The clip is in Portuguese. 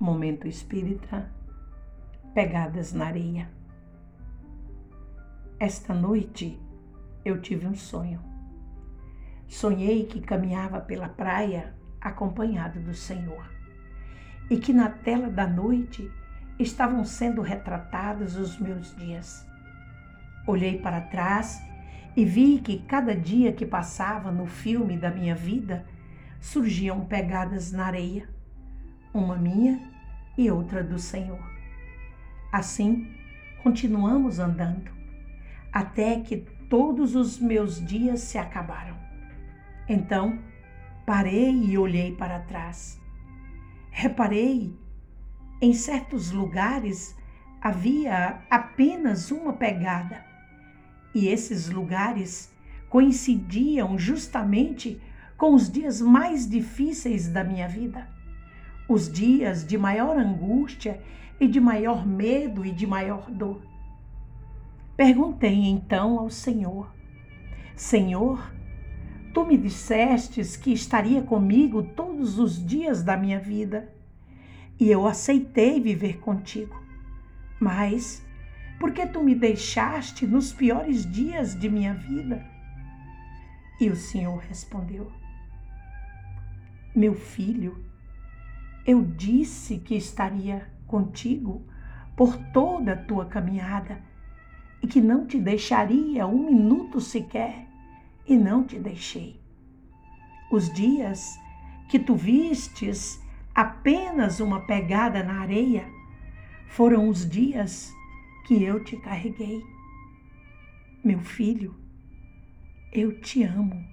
Momento Espírita, Pegadas na Areia. Esta noite eu tive um sonho. Sonhei que caminhava pela praia acompanhado do Senhor e que na tela da noite estavam sendo retratados os meus dias. Olhei para trás e vi que cada dia que passava no filme da minha vida surgiam pegadas na areia uma minha e outra do Senhor. Assim, continuamos andando, até que todos os meus dias se acabaram. Então, parei e olhei para trás. Reparei, em certos lugares havia apenas uma pegada, e esses lugares coincidiam justamente com os dias mais difíceis da minha vida os dias de maior angústia e de maior medo e de maior dor. Perguntei então ao Senhor: Senhor, tu me dissestes que estaria comigo todos os dias da minha vida, e eu aceitei viver contigo. Mas por que tu me deixaste nos piores dias de minha vida? E o Senhor respondeu: Meu filho, eu disse que estaria contigo por toda a tua caminhada e que não te deixaria um minuto sequer, e não te deixei. Os dias que tu vistes apenas uma pegada na areia foram os dias que eu te carreguei. Meu filho, eu te amo